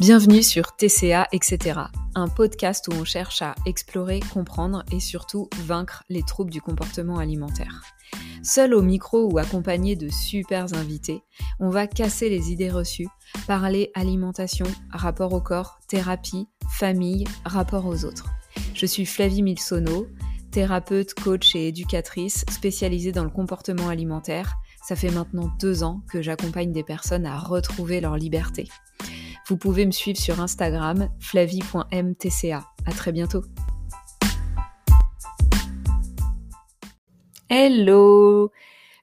Bienvenue sur TCA, etc. Un podcast où on cherche à explorer, comprendre et surtout vaincre les troubles du comportement alimentaire. Seul au micro ou accompagné de super invités, on va casser les idées reçues, parler alimentation, rapport au corps, thérapie, famille, rapport aux autres. Je suis Flavie Milsono, thérapeute, coach et éducatrice spécialisée dans le comportement alimentaire. Ça fait maintenant deux ans que j'accompagne des personnes à retrouver leur liberté. Vous pouvez me suivre sur Instagram, flavie.mtca. À très bientôt. Hello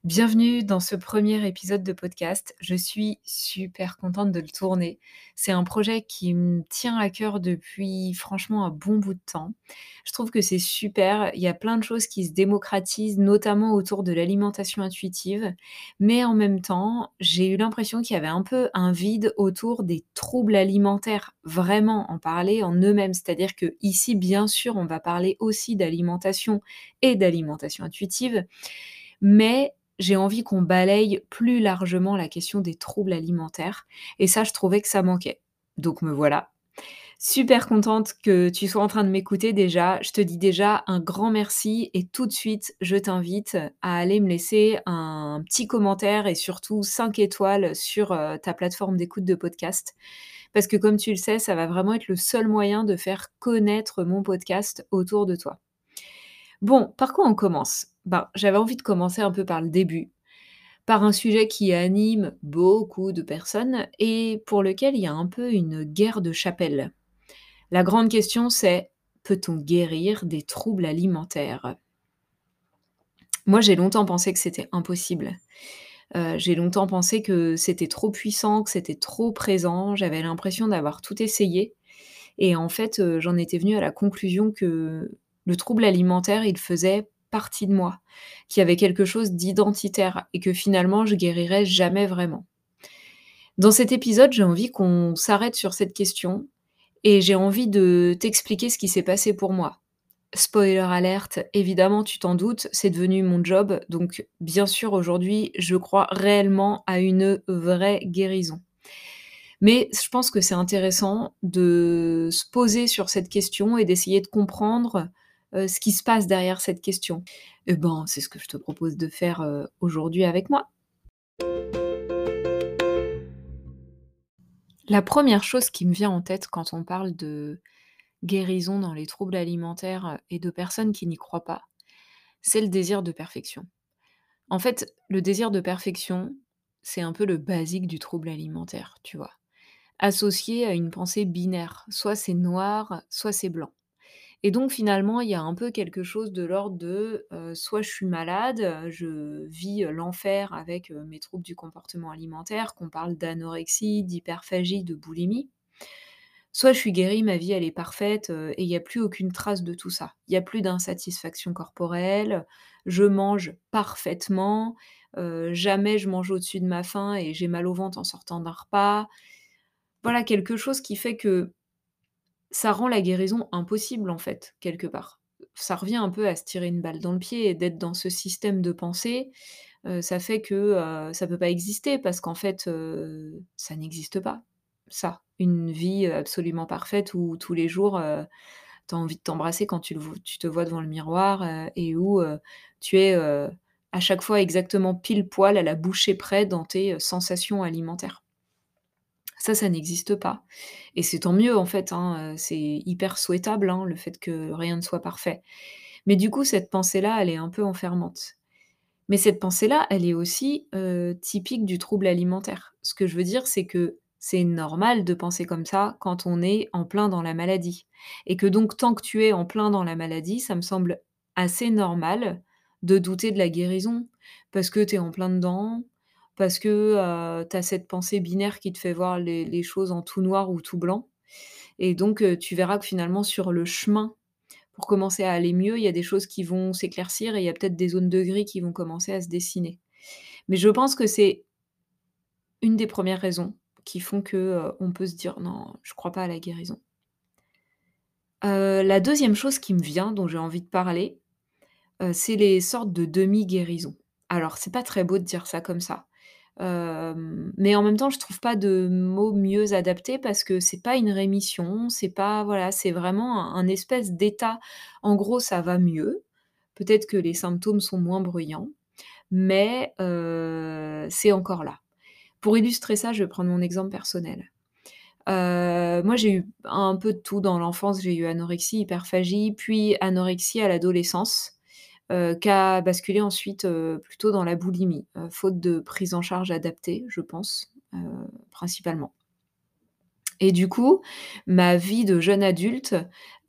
Bienvenue dans ce premier épisode de podcast. Je suis super contente de le tourner. C'est un projet qui me tient à cœur depuis franchement un bon bout de temps. Je trouve que c'est super. Il y a plein de choses qui se démocratisent, notamment autour de l'alimentation intuitive. Mais en même temps, j'ai eu l'impression qu'il y avait un peu un vide autour des troubles alimentaires. Vraiment en parler en eux-mêmes. C'est-à-dire que ici, bien sûr, on va parler aussi d'alimentation et d'alimentation intuitive. Mais j'ai envie qu'on balaye plus largement la question des troubles alimentaires. Et ça, je trouvais que ça manquait. Donc me voilà. Super contente que tu sois en train de m'écouter déjà. Je te dis déjà un grand merci et tout de suite, je t'invite à aller me laisser un petit commentaire et surtout 5 étoiles sur euh, ta plateforme d'écoute de podcast. Parce que comme tu le sais, ça va vraiment être le seul moyen de faire connaître mon podcast autour de toi. Bon, par quoi on commence? Ben, J'avais envie de commencer un peu par le début, par un sujet qui anime beaucoup de personnes et pour lequel il y a un peu une guerre de chapelle. La grande question c'est, peut-on guérir des troubles alimentaires? Moi j'ai longtemps pensé que c'était impossible. Euh, j'ai longtemps pensé que c'était trop puissant, que c'était trop présent, j'avais l'impression d'avoir tout essayé. Et en fait, euh, j'en étais venue à la conclusion que le trouble alimentaire, il faisait partie de moi, qu'il y avait quelque chose d'identitaire et que finalement je guérirais jamais vraiment. Dans cet épisode, j'ai envie qu'on s'arrête sur cette question et j'ai envie de t'expliquer ce qui s'est passé pour moi. Spoiler alerte, évidemment, tu t'en doutes, c'est devenu mon job, donc bien sûr aujourd'hui, je crois réellement à une vraie guérison. Mais je pense que c'est intéressant de se poser sur cette question et d'essayer de comprendre euh, ce qui se passe derrière cette question Eh ben, c'est ce que je te propose de faire euh, aujourd'hui avec moi. La première chose qui me vient en tête quand on parle de guérison dans les troubles alimentaires et de personnes qui n'y croient pas, c'est le désir de perfection. En fait, le désir de perfection, c'est un peu le basique du trouble alimentaire, tu vois. Associé à une pensée binaire, soit c'est noir, soit c'est blanc. Et donc finalement, il y a un peu quelque chose de l'ordre de, soit je suis malade, je vis, l'enfer avec, mes troubles du comportement alimentaire, qu'on parle d'anorexie, d'hyperphagie, de boulimie. Soit je suis guérie, ma vie elle est parfaite, et il n'y a plus aucune trace de tout ça. Il n'y a plus d'insatisfaction corporelle, je mange parfaitement, jamais je mange au-dessus de ma faim et j'ai mal au ventre en sortant d'un repas. Voilà quelque chose qui fait que ça rend la guérison impossible en fait, quelque part. Ça revient un peu à se tirer une balle dans le pied et d'être dans ce système de pensée, ça fait que, ça peut pas exister parce qu'en fait, ça n'existe pas, ça. Une vie, absolument parfaite où tous les jours, tu as envie de t'embrasser quand tu tu te vois devant le miroir, et où, tu es, à chaque fois exactement pile poil à la bouchée près dans tes, sensations alimentaires. Ça, ça n'existe pas. Et c'est tant mieux en fait, hein, c'est hyper souhaitable, hein, le fait que rien ne soit parfait. Mais du coup, cette pensée-là, elle est un peu enfermante. Mais cette pensée-là, elle est aussi, typique du trouble alimentaire. Ce que je veux dire, c'est que c'est normal de penser comme ça quand on est en plein dans la maladie. Et que donc tant que tu es en plein dans la maladie, ça me semble assez normal de douter de la guérison. Parce que tu es en plein dedans, parce que, tu as cette pensée binaire qui te fait voir les choses en tout noir ou tout blanc et donc tu verras que finalement sur le chemin, pour commencer à aller mieux, il y a des choses qui vont s'éclaircir et il y a peut-être des zones de gris qui vont commencer à se dessiner. Mais je pense que c'est une des premières raisons qui font que, on peut se dire: «Non, je crois pas à la guérison». la deuxième chose qui me vient, dont j'ai envie de parler, c'est les sortes de demi-guérisons. Alors c'est pas très beau de dire ça comme ça. Mais en même temps, je trouve pas de mots mieux adaptés parce que c'est pas une rémission, c'est pas voilà, c'est vraiment un espèce d'état en gros, ça va mieux. Peut-être que les symptômes sont moins bruyants, mais c'est encore là. Pour illustrer ça, je vais prendre mon exemple personnel. moi, j'ai eu un peu de tout dans l'enfance. J'ai eu anorexie, hyperphagie, puis anorexie à l'adolescence, qui a basculé ensuite, plutôt dans la boulimie, faute de prise en charge adaptée, je pense, principalement. Et du coup, ma vie de jeune adulte,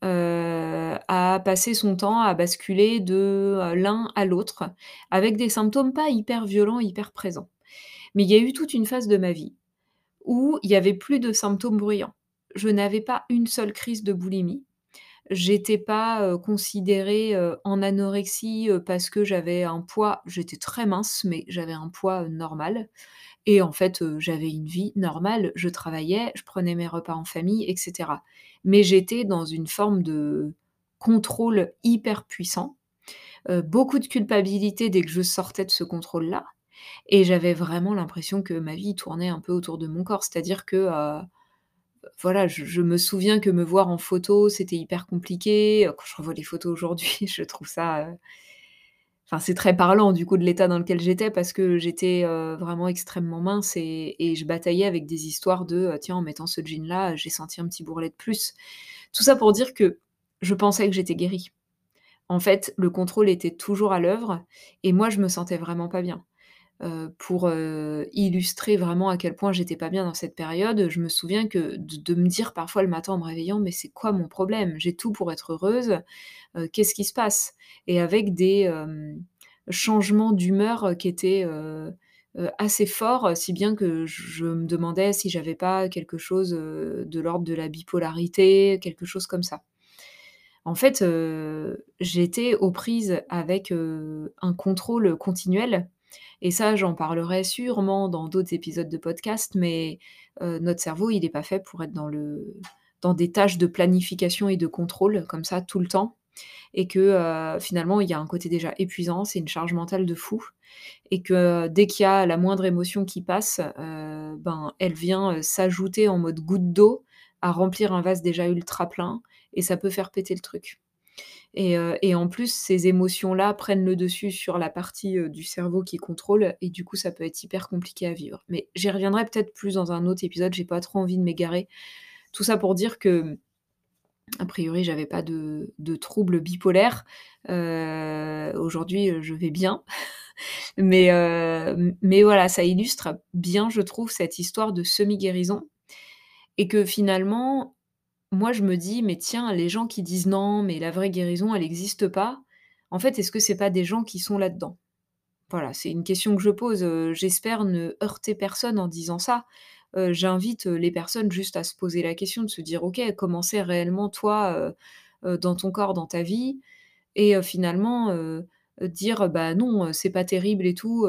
a passé son temps à basculer de, l'un à l'autre, avec des symptômes pas hyper violents, hyper présents. Mais il y a eu toute une phase de ma vie où il y avait plus de symptômes bruyants. Je n'avais pas une seule crise de boulimie. J'étais pas, considérée, en anorexie, parce que j'avais un poids j'étais très mince, mais j'avais un poids, normal et en fait, j'avais une vie normale. Je travaillais, je prenais mes repas en famille et cetera. Mais j'étais dans une forme de contrôle hyper puissant, beaucoup de culpabilité dès que je sortais de ce contrôle-là et j'avais vraiment l'impression que ma vie tournait un peu autour de mon corps. C'est-à-dire que, voilà, je me souviens que me voir en photo, c'était hyper compliqué. Quand je revois les photos aujourd'hui, je trouve ça, enfin, c'est très parlant du coup de l'état dans lequel j'étais parce que j'étais, vraiment extrêmement mince et et je bataillais avec des histoires de, «Tiens, en mettant ce jean-là, j'ai senti un petit bourrelet de plus». Tout ça pour dire que je pensais que j'étais guérie. En fait, le contrôle était toujours à l'œuvre et moi, je me sentais vraiment pas bien. Pour, illustrer vraiment à quel point j'étais pas bien dans cette période, je me souviens que de de me dire parfois le matin en me réveillant: «Mais c'est quoi mon problème? J'ai tout pour être heureuse, qu'est-ce qui se passe?» et avec des, changements d'humeur, qui étaient, assez forts, si bien que je me demandais si j'avais pas quelque chose, de l'ordre de la bipolarité, quelque chose comme ça. En fait, j'étais aux prises avec, un contrôle continuel et ça, j'en parlerai sûrement dans d'autres épisodes de podcast, mais notre cerveau, il n'est pas fait pour être dans le dans des tâches de planification et de contrôle comme ça tout le temps. Et que, finalement, il y a un côté déjà épuisant, c'est une charge mentale de fou. Et que dès qu'il y a la moindre émotion qui passe, ben, elle vient, s'ajouter en mode goutte d'eau à remplir un vase déjà ultra plein. Et ça peut faire péter le truc. Et, en plus, ces émotions-là prennent le dessus sur la partie, du cerveau qui contrôle et du coup, ça peut être hyper compliqué à vivre. Mais j'y reviendrai peut-être plus dans un autre épisode, j'ai pas trop envie de m'égarer. Tout ça pour dire que, a priori, j'avais pas de de troubles bipolaires. aujourd'hui, je vais bien. mais, mais voilà, ça illustre bien, je trouve, cette histoire de semi-guérison et que finalement, moi, je me dis: «Mais tiens, les gens qui disent: "Non, mais la vraie guérison, elle n'existe pas"», en fait, est-ce que c'est pas des gens qui sont là-dedans? Voilà, c'est une question que je pose, j'espère ne heurter personne en disant ça. j'invite, les personnes juste à se poser la question, de se dire: «OK, comment c'est réellement toi, dans ton corps, dans ta vie?» et finalement, dire: «Bah non, c'est pas terrible et tout,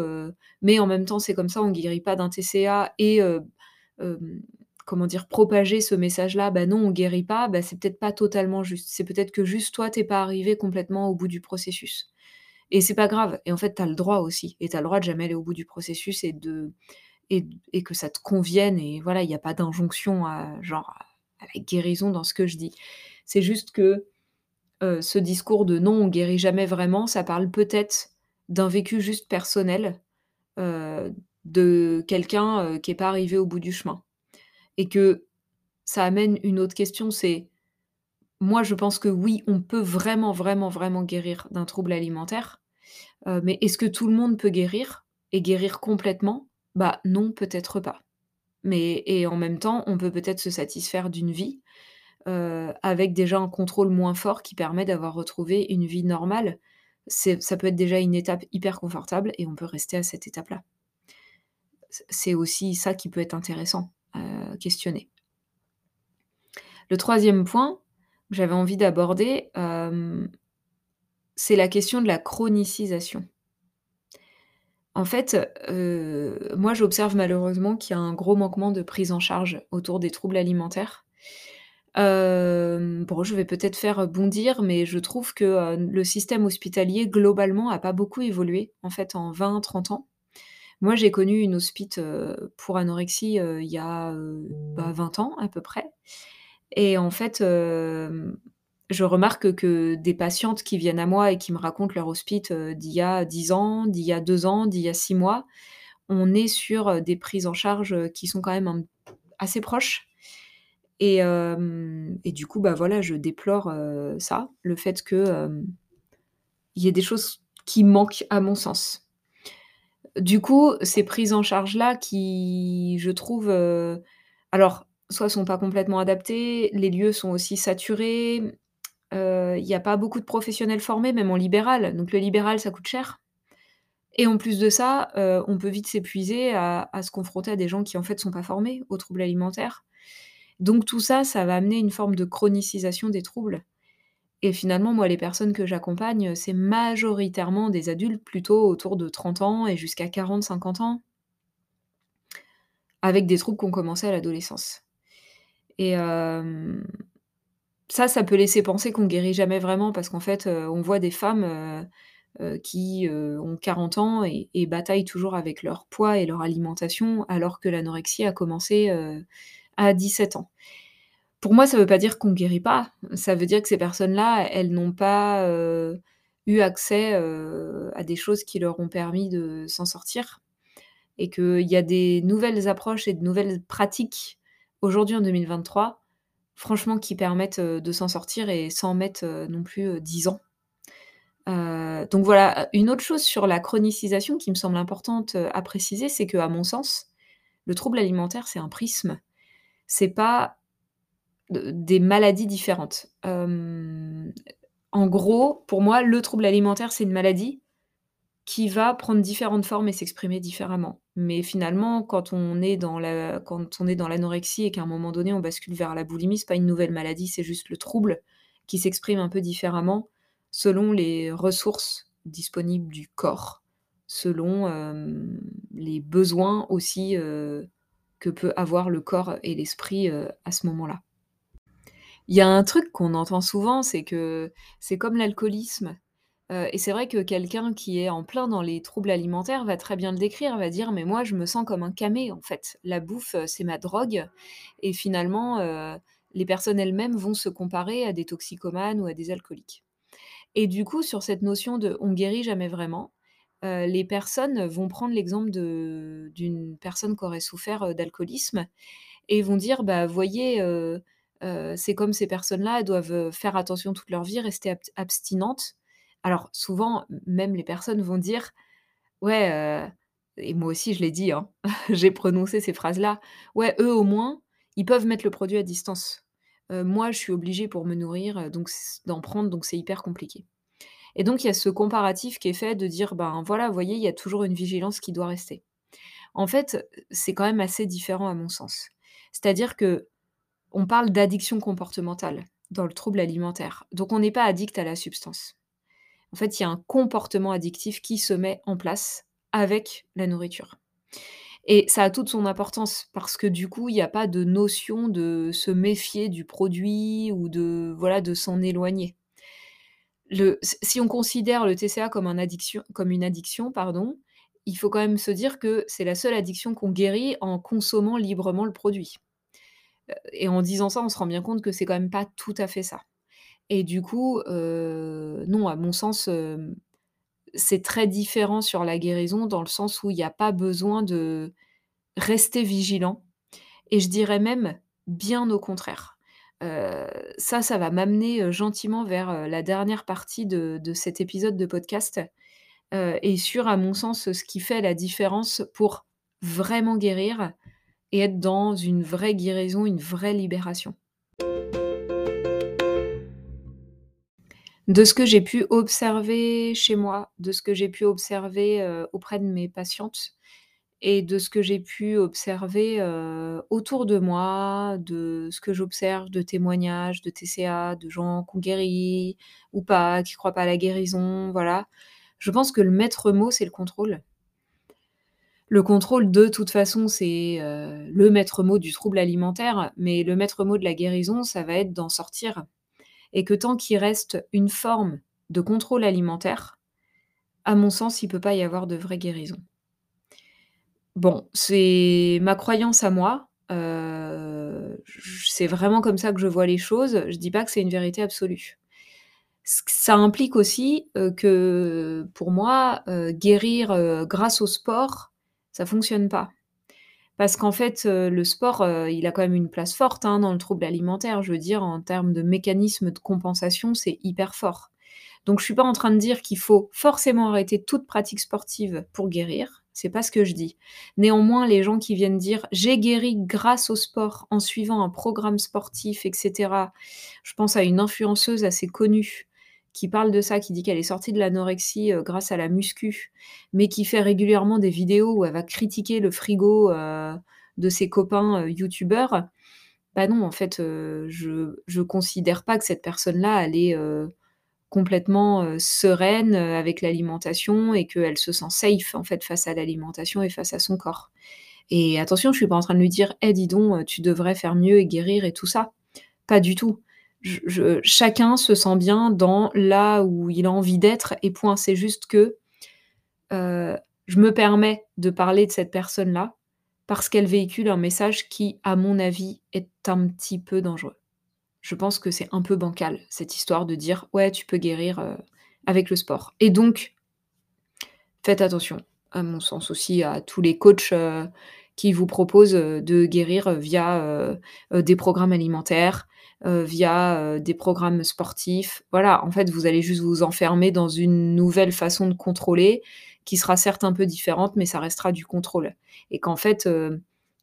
mais en même temps, c'est comme ça, on guérit pas d'un TCA» et comment dire? Propager ce message-là, bah non, on guérit pas, bah c'est peut-être pas totalement juste. C'est peut-être que juste toi, tu es pas arrivé complètement au bout du processus et c'est pas grave et en fait, tu le droit aussi et tu as le droit de jamais aller au bout du processus et de et que ça te convienne et voilà, il y a pas d'injonction à genre à la guérison dans ce que je dis. C'est juste que, heu, ce discours de: «Non, on guérit jamais vraiment», ça parle peut-être d'un vécu juste personnel, heu, de quelqu'un, heu, qui est pas arrivé au bout du chemin et que ça amène une autre question, c'est moi, je pense que oui, on peut vraiment, vraiment, vraiment guérir d'un trouble alimentaire, heu, mais est-ce que tout le monde peut guérir et guérir complètement? Bah non, peut-être pas. Mais et en même temps, on peut peut-être se satisfaire d'une vie, heu, avec déjà un contrôle moins fort qui permet d'avoir retrouvé une vie normale. Ça peut être déjà une étape hyper confortable et on peut rester à cette étape-là. c'est aussi ça qui peut être intéressant questionner. Le troisième point que j'avais envie d'aborder, c'est la question de la chronicisation. En fait, moi j'observe malheureusement qu'il y a un gros manquement de prise en charge autour des troubles alimentaires. je vais peut-être faire bondir, mais je trouve que, le système hospitalier globalement a pas beaucoup évolué en fait en 20-30 ans. Moi, j'ai connu une hospite, pour anorexie, il y a, heu, bah, 20 ans à peu près et en fait, je remarque que des patientes qui viennent à moi et qui me racontent leur hospite, d'il y a 10 ans, d'il y a 2 ans, d'il y a 6 mois, on est sur, des prises en charge, qui sont quand même assez proches et du coup, bah, voilà, je déplore, ça, le fait que, y ait des choses qui manquent à mon sens. Du coup, ces prises en charge-là qui, je trouve, heu, alors soit sont pas complètement adaptées, les lieux sont aussi saturés, il y a pas beaucoup de professionnels formés, même en libéral, donc le libéral, ça coûte cher. Et en plus de ça, heu, on peut vite s'épuiser à se confronter à des gens qui, en fait, sont pas formés aux troubles alimentaires. Donc tout ça, ça va amener une forme de chronicisation des troubles et finalement, moi, les personnes que j'accompagne, c'est majoritairement des adultes plutôt autour de 30 ans et jusqu'à 40-50 ans avec des troubles qui ont commencé à l'adolescence et hem, ça, ça peut laisser penser qu'on guérit jamais vraiment parce qu'en fait, heu, on voit des femmes, heu, qui, ont 40 ans et bataillent toujours avec leur poids et leur alimentation alors que l'anorexie a commencé, à 17 ans. Pour moi, ça veut pas dire qu'on guérit pas, ça veut dire que ces personnes-là, elles n'ont pas, heu, eu accès, heu, à des choses qui leur ont permis de s'en sortir et qu'il y a des nouvelles approches et de nouvelles pratiques aujourd'hui en 2023, franchement qui permettent, heu, de s'en sortir et sans mettre, non plus, heu, 10 ans. Donc voilà, une autre chose sur la chronicisation qui me semble importante, à préciser, c'est qu'à mon sens, le trouble alimentaire, c'est un prisme. C'est pas des maladies différentes. Hem, en gros, pour moi, le trouble alimentaire, c'est une maladie qui va prendre différentes formes et s'exprimer différemment. Mais finalement, quand on est dans la l'anorexie et qu'à un moment donné, on bascule vers la boulimie, c'est pas une nouvelle maladie, c'est juste le trouble qui s'exprime un peu différemment selon les ressources disponibles du corps, selon, hem, les besoins aussi, heu, que peut avoir le corps et l'esprit, à ce moment-là. Il y a un truc qu'on entend souvent, c'est que c'est comme l'alcoolisme, heu et c'est vrai que quelqu'un qui est en plein dans les troubles alimentaires va très bien le décrire, va dire: «Mais moi, je me sens comme un camé, en fait. La bouffe, heu, c'est ma drogue» et finalement, heu, les personnes elles-mêmes vont se comparer à des toxicomanes ou à des alcooliques. Et du coup, sur cette notion de «on guérit jamais vraiment», les personnes vont prendre l'exemple d'une personne qui aurait souffert, d'alcoolisme et vont dire: «Bah, voyez, c'est comme ces personnes-là, elles doivent, faire attention toute leur vie, rester abs abstinentes». Alors souvent, même les personnes vont dire: «Ouais, heu» et moi aussi je l'ai dit, hein, j'ai prononcé ces phrases-là: «Ouais, eux au moins, ils peuvent mettre le produit à distance. Moi, je suis obligée pour me nourrir, donc d'en prendre, donc c'est hyper compliqué» et donc il y a ce comparatif qui est fait de dire: «Ben, voilà, vous voyez, il y a toujours une vigilance qui doit rester». En fait, c'est quand même assez différent à mon sens. C'est-à-dire qu'on parle d'addiction comportementale dans le trouble alimentaire, donc on n'est pas addict à la substance. En fait, il y a un comportement addictif qui se met en place avec la nourriture et ça a toute son importance parce que du coup, il y a pas de notion de se méfier du produit ou de voilà, de s'en éloigner. Si on considère le TCA comme comme une addiction, pardon, il faut quand même se dire que c'est la seule addiction qu'on guérit en consommant librement le produit, et en disant ça, on se rend bien compte que c'est quand même pas tout à fait ça. Et du coup, heu, non, à mon sens, hem, c'est très différent sur la guérison dans le sens où il y a pas besoin de rester vigilant. Et je dirais même bien au contraire. Heu, ça, ça va m'amener, gentiment vers, la dernière partie de cet épisode de podcast, et sur, à mon sens, ce qui fait la différence pour vraiment guérir et être dans une vraie guérison, une vraie libération. De ce que j'ai pu observer chez moi, de ce que j'ai pu observer, heu, auprès de mes patientes et de ce que j'ai pu observer, heu, autour de moi, de ce que j'observe de témoignages de TCA, de gens qui ont guéri ou pas, qui croient pas à la guérison, voilà. Je pense que le maître mot, c'est le contrôle. Le contrôle, de toute façon, c'est, heu, le maître mot du trouble alimentaire, mais le maître mot de la guérison, ça va être d'en sortir et que tant qu'il reste une forme de contrôle alimentaire, à mon sens, il peut pas y avoir de vraie guérison. Bon, c'est ma croyance à moi, heu, j c'est vraiment comme ça que je vois les choses. Je dis pas que c'est une vérité absolue. Ça implique aussi, heu, que pour moi, guérir, grâce au sport, ça fonctionne pas. Parce qu'en fait, heu, le sport, heu, il a quand même une place forte, hein, dans le trouble alimentaire. Je veux dire en termes de mécanisme de compensation, c'est hyper fort. Donc je suis pas en train de dire qu'il faut forcément arrêter toute pratique sportive pour guérir, c'est pas ce que je dis. Néanmoins, les gens qui viennent dire: «J'ai guéri grâce au sport en suivant un programme sportif» et cetera. Je pense à une influenceuse assez connue qui parle de ça, qui dit qu'elle est sortie de l'anorexie, heu, grâce à la muscu, mais qui fait régulièrement des vidéos où elle va critiquer le frigo, heu, de ses copains, heu, youtubeurs. Bah non, en fait, je je considère pas que cette personne-là, elle est, complètement, sereine, avec l'alimentation et qu'elle se sent safe, en fait, face à l'alimentation et face à son corps. Et attention, je suis pas en train de lui dire: «Eh dis donc, tu devrais faire mieux et guérir et tout ça». Pas du tout. Chacun se sent bien dans là où il a envie d'être et point. C'est juste que, heu, je me permets de parler de cette personne-là, parce qu'elle véhicule un message qui, à mon avis, est un petit peu dangereux. Je pense que c'est un peu bancal, cette histoire de dire: «Ouais, tu peux guérir, heu, avec le sport» et donc faites attention, à mon sens aussi, à tous les coachs, heu, qui vous proposent, de guérir, via, des programmes alimentaires, heu, via, heu, des programmes sportifs. Voilà, en fait, vous allez juste vous enfermer dans une nouvelle façon de contrôler, qui sera certes un peu différente, mais ça restera du contrôle et qu'en fait, heu,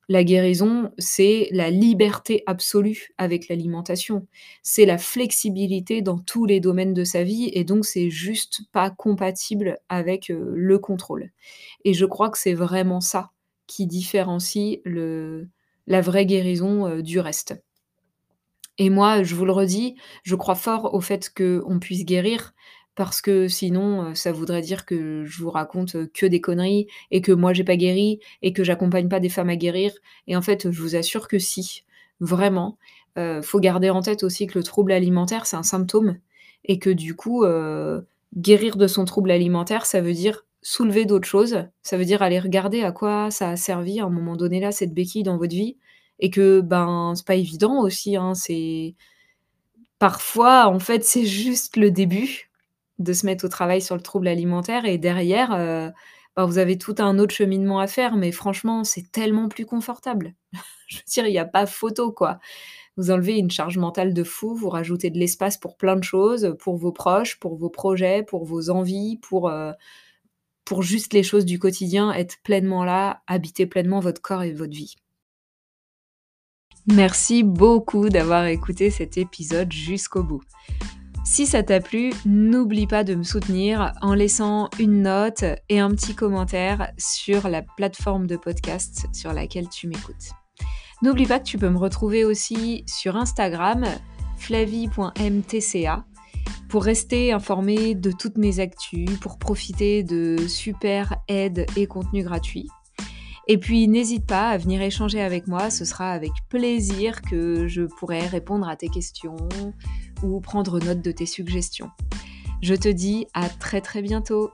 la guérison, c'est la liberté absolue avec l'alimentation. C'est la flexibilité dans tous les domaines de sa vie et donc c'est juste pas compatible avec, le contrôle et je crois que c'est vraiment ça qui différencie la vraie guérison, du reste. Et moi, je vous le redis, je crois fort au fait qu'on puisse guérir parce que sinon, heu, ça voudrait dire que je vous raconte, heu, que des conneries et que moi j'ai pas guéri et que j'accompagne pas des femmes à guérir et en fait, je vous assure que si, vraiment. Heu, faut garder en tête aussi que le trouble alimentaire, c'est un symptôme et que du coup, guérir de son trouble alimentaire, ça veut dire soulever d'autres choses. Ça veut dire aller regarder à quoi ça a servi à un moment donné là, cette béquille dans votre vie et que, ben, c'est pas évident aussi, hein. C'est parfois, en fait, c'est juste le début de se mettre au travail sur le trouble alimentaire et derrière, heu, bah, vous avez tout un autre cheminement à faire, mais franchement, c'est tellement plus confortable. Je veux dire, il y a pas photo, quoi. Vous enlevez une charge mentale de fou, vous rajoutez de l'espace pour plein de choses, pour vos proches, pour vos projets, pour vos envies, pour, heu, pour juste les choses du quotidien, être pleinement là, habiter pleinement votre corps et votre vie. Merci beaucoup d'avoir écouté cet épisode jusqu'au bout. Si ça t'a plu, n'oublie pas de me soutenir en laissant une note et un petit commentaire sur la plateforme de podcast sur laquelle tu m'écoutes. N'oublie pas que tu peux me retrouver aussi sur Instagram, flavie.mtca, pour rester informé de toutes mes actus, pour profiter de super aides et contenus gratuits. Et puis n'hésite pas à venir échanger avec moi, ce sera avec plaisir que je pourrai répondre à tes questions ou prendre note de tes suggestions. Je te dis à très très bientôt